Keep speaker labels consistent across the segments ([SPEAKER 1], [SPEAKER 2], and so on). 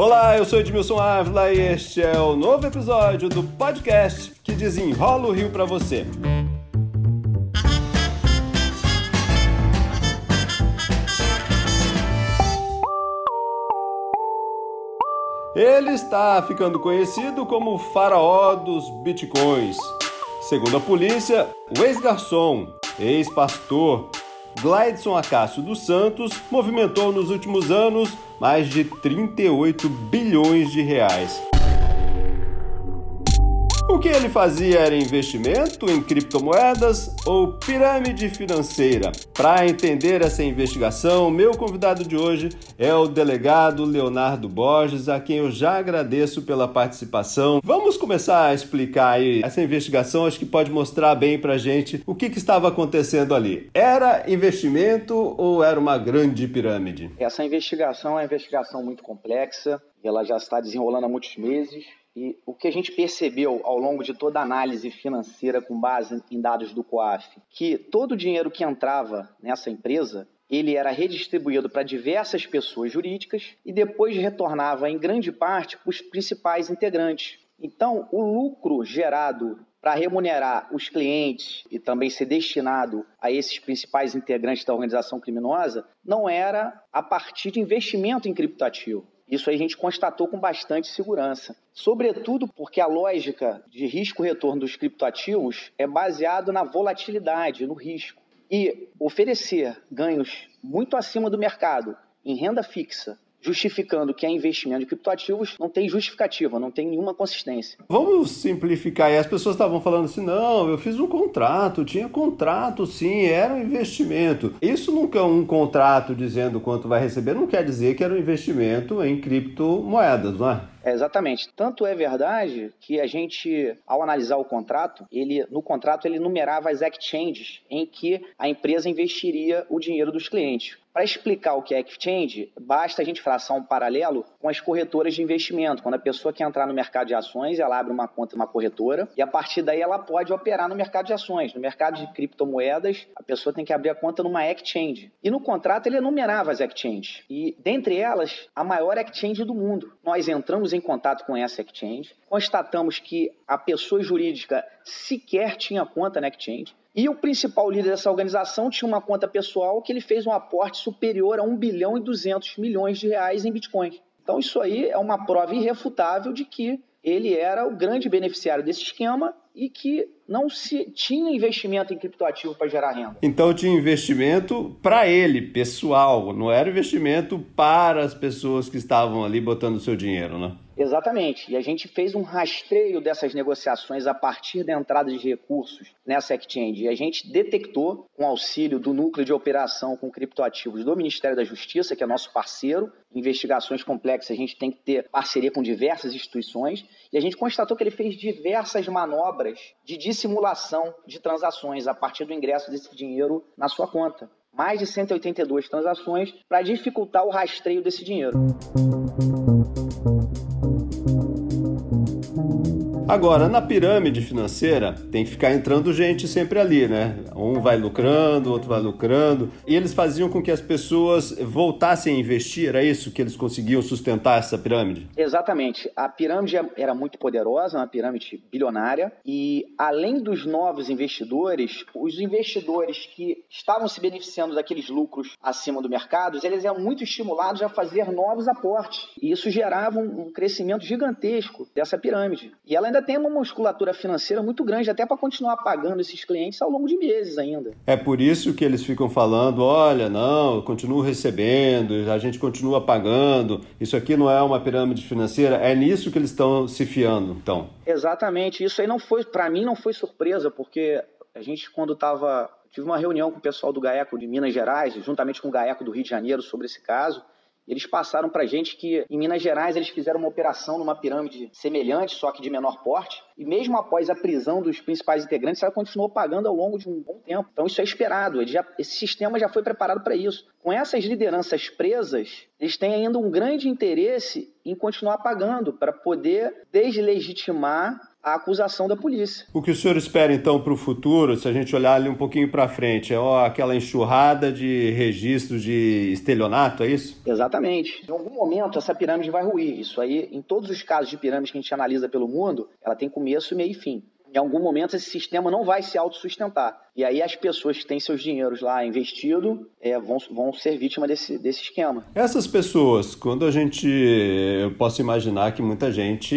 [SPEAKER 1] Olá, eu sou Edmilson Ávila e este é o novo episódio do podcast que desenrola o Rio para você. Ele está ficando conhecido como o faraó dos bitcoins. Segundo a polícia, o ex-garçom, ex-pastor, Glideson Acácio dos Santos movimentou nos últimos anos mais de 38 bilhões de reais. O que ele fazia era investimento em criptomoedas ou pirâmide financeira? Para entender essa investigação, meu convidado de hoje é o delegado Leonardo Borges, a quem eu já agradeço pela participação. Vamos começar a explicar aí essa investigação, acho que pode mostrar bem para gente o que, que estava acontecendo ali. Era investimento ou era uma grande pirâmide?
[SPEAKER 2] Essa investigação é uma investigação muito complexa, ela já está desenrolando há muitos meses. E o que a gente percebeu ao longo de toda a análise financeira com base em dados do COAF, que todo o dinheiro que entrava nessa empresa, ele era redistribuído para diversas pessoas jurídicas e depois retornava em grande parte para os principais integrantes. Então, o lucro gerado para remunerar os clientes e também ser destinado a esses principais integrantes da organização criminosa não era a partir de investimento em criptoativo isso a gente constatou com bastante segurança. Sobretudo porque a lógica de risco-retorno dos criptoativos é baseado na volatilidade, no risco. E oferecer ganhos muito acima do mercado em renda fixa justificando que é investimento de criptoativos não tem justificativa, não tem nenhuma consistência.
[SPEAKER 1] Vamos simplificar. E as pessoas estavam falando assim: não, eu fiz um contrato, tinha contrato sim, era um investimento. Isso nunca é um contrato dizendo quanto vai receber, não quer dizer que era um investimento em criptomoedas, não é?
[SPEAKER 2] É, exatamente. Tanto é verdade que a gente, ao analisar o contrato, ele no contrato ele numerava as exchanges em que a empresa investiria o dinheiro dos clientes. Para explicar o que é exchange, basta a gente traçar um paralelo com as corretoras de investimento. Quando a pessoa quer entrar no mercado de ações, ela abre uma conta numa corretora e a partir daí ela pode operar no mercado de ações. No mercado de criptomoedas, a pessoa tem que abrir a conta numa exchange. E no contrato ele enumerava as exchanges. E dentre elas, a maior exchange do mundo. Nós entramos em contato com essa exchange, constatamos que a pessoa jurídica sequer tinha conta na exchange. E o principal líder dessa organização tinha uma conta pessoal que ele fez um aporte superior a 1 bilhão e 200 milhões de reais em Bitcoin. Então isso aí é uma prova irrefutável de que ele era o grande beneficiário desse esquema e que não se tinha investimento em criptoativo para gerar renda.
[SPEAKER 1] Então tinha investimento para ele, pessoal, não era investimento para as pessoas que estavam ali botando o seu dinheiro, né?
[SPEAKER 2] Exatamente. E a gente fez um rastreio dessas negociações a partir da entrada de recursos nessa exchange. E a gente detectou, com auxílio do núcleo de operação com criptoativos do Ministério da Justiça, que é nosso parceiro, investigações complexas, a gente tem que ter parceria com diversas instituições, e a gente constatou que ele fez diversas manobras de dissimulação de transações a partir do ingresso desse dinheiro na sua conta. Mais de 182 transações para dificultar o rastreio desse dinheiro.
[SPEAKER 1] Agora, na pirâmide financeira, tem que ficar entrando gente sempre ali, né? Um vai lucrando, outro vai lucrando. E eles faziam com que as pessoas voltassem a investir, era isso que eles conseguiam sustentar essa pirâmide?
[SPEAKER 2] Exatamente. A pirâmide era muito poderosa, uma pirâmide bilionária. E além dos novos investidores, os investidores que estavam se beneficiando daqueles lucros acima do mercado, eles eram muito estimulados a fazer novos aportes. E isso gerava um crescimento gigantesco dessa pirâmide. E ela ainda ainda tem uma musculatura financeira muito grande, até para continuar pagando esses clientes ao longo de meses ainda.
[SPEAKER 1] É por isso que eles ficam falando: olha, não, eu continuo recebendo, a gente continua pagando, isso aqui não é uma pirâmide financeira. É nisso que eles estão se fiando, então.
[SPEAKER 2] Exatamente. Isso aí não foi, para mim, não foi surpresa, porque a gente, quando estava. Tive uma reunião com o pessoal do GAECO de Minas Gerais, juntamente com o GAECO do Rio de Janeiro, sobre esse caso. Eles passaram para gente que em Minas Gerais eles fizeram uma operação numa pirâmide semelhante, só que de menor porte, e mesmo após a prisão dos principais integrantes, ela continuou pagando ao longo de um bom tempo. Então isso é esperado, já, esse sistema já foi preparado para isso. Com essas lideranças presas, eles têm ainda um grande interesse em continuar pagando para poder deslegitimar a acusação da polícia.
[SPEAKER 1] O que o senhor espera então para o futuro, se a gente olhar ali um pouquinho para frente, é ó, aquela enxurrada de registros de estelionato, é isso?
[SPEAKER 2] Exatamente. Em algum momento essa pirâmide vai ruir. Isso aí, em todos os casos de pirâmide que a gente analisa pelo mundo, ela tem começo, meio e fim em algum momento esse sistema não vai se autossustentar. E aí as pessoas que têm seus dinheiros lá investido é, vão, vão ser vítimas desse, desse esquema.
[SPEAKER 1] Essas pessoas, quando a gente. Eu posso imaginar que muita gente,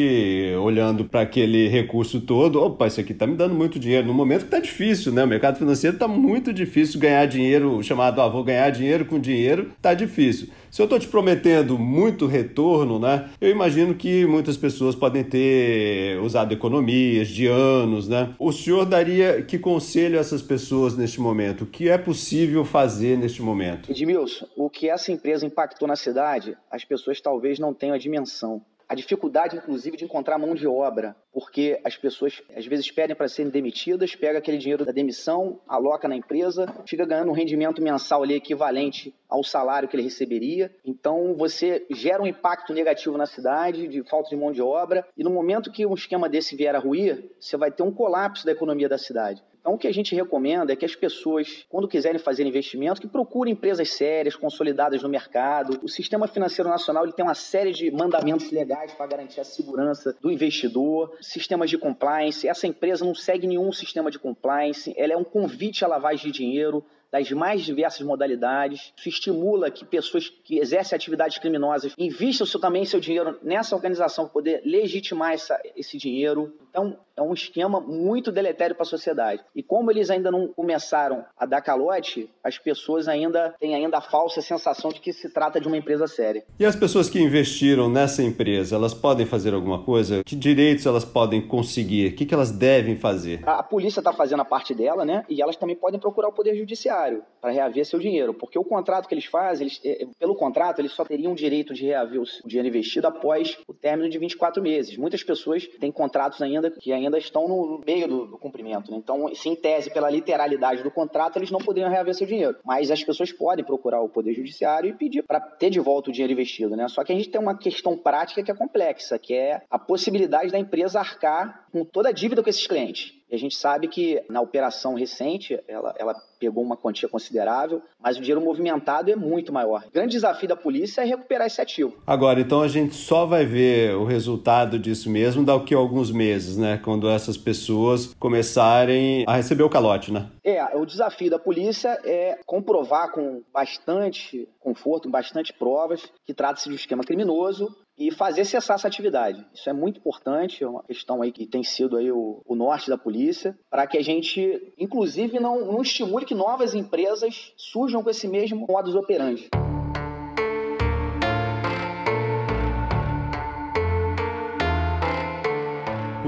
[SPEAKER 1] olhando para aquele recurso todo, opa, isso aqui está me dando muito dinheiro. No momento que está difícil, né? O mercado financeiro está muito difícil ganhar dinheiro, chamado, ah, vou ganhar dinheiro com dinheiro, está difícil. Se eu estou te prometendo muito retorno, né? Eu imagino que muitas pessoas podem ter usado economias de anos, né? O senhor daria que conselho a essas pessoas neste momento? O que é possível fazer neste momento?
[SPEAKER 2] Edmilson, o que essa empresa impactou na cidade, as pessoas talvez não tenham a dimensão a dificuldade, inclusive, de encontrar mão de obra, porque as pessoas às vezes pedem para serem demitidas, pega aquele dinheiro da demissão, aloca na empresa, fica ganhando um rendimento mensal ali equivalente ao salário que ele receberia. Então você gera um impacto negativo na cidade, de falta de mão de obra, e no momento que um esquema desse vier a ruir, você vai ter um colapso da economia da cidade. Então, o que a gente recomenda é que as pessoas, quando quiserem fazer investimento, que procurem empresas sérias, consolidadas no mercado. O sistema financeiro nacional ele tem uma série de mandamentos legais para garantir a segurança do investidor, sistemas de compliance. Essa empresa não segue nenhum sistema de compliance, ela é um convite à lavagem de dinheiro das mais diversas modalidades. Isso estimula que pessoas que exercem atividades criminosas investam seu, também seu dinheiro nessa organização para poder legitimar essa, esse dinheiro. Então, é um esquema muito deletério para a sociedade. E como eles ainda não começaram a dar calote, as pessoas ainda têm ainda a falsa sensação de que se trata de uma empresa séria.
[SPEAKER 1] E as pessoas que investiram nessa empresa, elas podem fazer alguma coisa? Que direitos elas podem conseguir? O que, que elas devem fazer?
[SPEAKER 2] A, a polícia está fazendo a parte dela, né? E elas também podem procurar o Poder Judiciário para reaver seu dinheiro. Porque o contrato que eles fazem, eles, é, pelo contrato, eles só teriam direito de reaver o dinheiro investido após o término de 24 meses. Muitas pessoas têm contratos ainda que ainda estão no meio do, do cumprimento. Né? Então, se em tese, pela literalidade do contrato, eles não poderiam reaver seu dinheiro. Mas as pessoas podem procurar o Poder Judiciário e pedir para ter de volta o dinheiro investido. Né? Só que a gente tem uma questão prática que é complexa, que é a possibilidade da empresa arcar com toda a dívida com esses clientes. E a gente sabe que na operação recente, ela, ela pegou uma quantia considerável, mas o dinheiro movimentado é muito maior. O grande desafio da polícia é recuperar esse ativo.
[SPEAKER 1] Agora, então a gente só vai ver o resultado disso mesmo daqui a alguns meses, né? Quando essas pessoas começarem a receber o calote, né?
[SPEAKER 2] É, o desafio da polícia é comprovar com bastante conforto, com bastante provas, que trata-se de um esquema criminoso e fazer cessar essa atividade. Isso é muito importante, é uma questão aí que tem sido aí o, o norte da polícia, para que a gente, inclusive, não, não estimule que novas empresas surjam com esse mesmo modus operandi.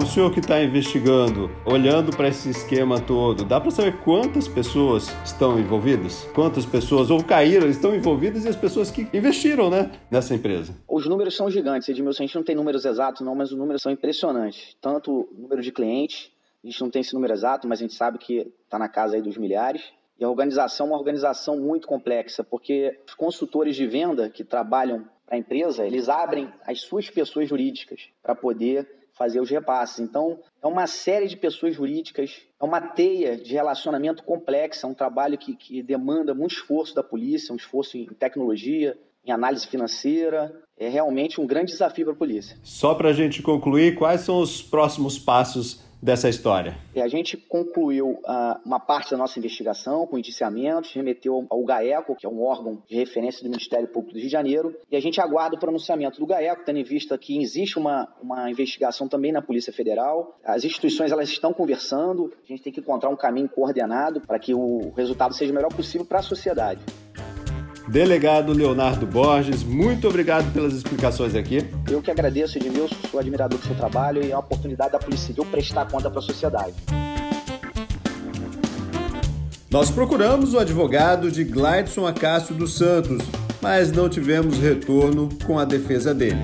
[SPEAKER 1] O senhor que está investigando, olhando para esse esquema todo, dá para saber quantas pessoas estão envolvidas? Quantas pessoas ou caíram, estão envolvidas e as pessoas que investiram, né, nessa empresa?
[SPEAKER 2] Os números são gigantes, Edmilson. A gente não tem números exatos, não, mas os números são impressionantes. Tanto o número de clientes, a gente não tem esse número exato, mas a gente sabe que está na casa aí dos milhares. E a organização é uma organização muito complexa, porque os consultores de venda que trabalham para a empresa, eles abrem as suas pessoas jurídicas para poder fazer os repasses. Então, é uma série de pessoas jurídicas, é uma teia de relacionamento complexa, é um trabalho que, que demanda muito esforço da polícia, um esforço em tecnologia, em análise financeira. É realmente um grande desafio para a polícia.
[SPEAKER 1] Só para a gente concluir, quais são os próximos passos dessa história?
[SPEAKER 2] A gente concluiu uh, uma parte da nossa investigação com indiciamentos, remeteu ao GAECO, que é um órgão de referência do Ministério Público do Rio de Janeiro, e a gente aguarda o pronunciamento do GAECO, tendo em vista que existe uma, uma investigação também na Polícia Federal. As instituições elas estão conversando, a gente tem que encontrar um caminho coordenado para que o resultado seja o melhor possível para a sociedade.
[SPEAKER 1] Delegado Leonardo Borges, muito obrigado pelas explicações aqui.
[SPEAKER 2] Eu que agradeço, Edmilson, sou admirador do seu trabalho e uma oportunidade da Polícia Civil prestar conta para a sociedade.
[SPEAKER 1] Nós procuramos o advogado de Glideson Acácio dos Santos, mas não tivemos retorno com a defesa dele.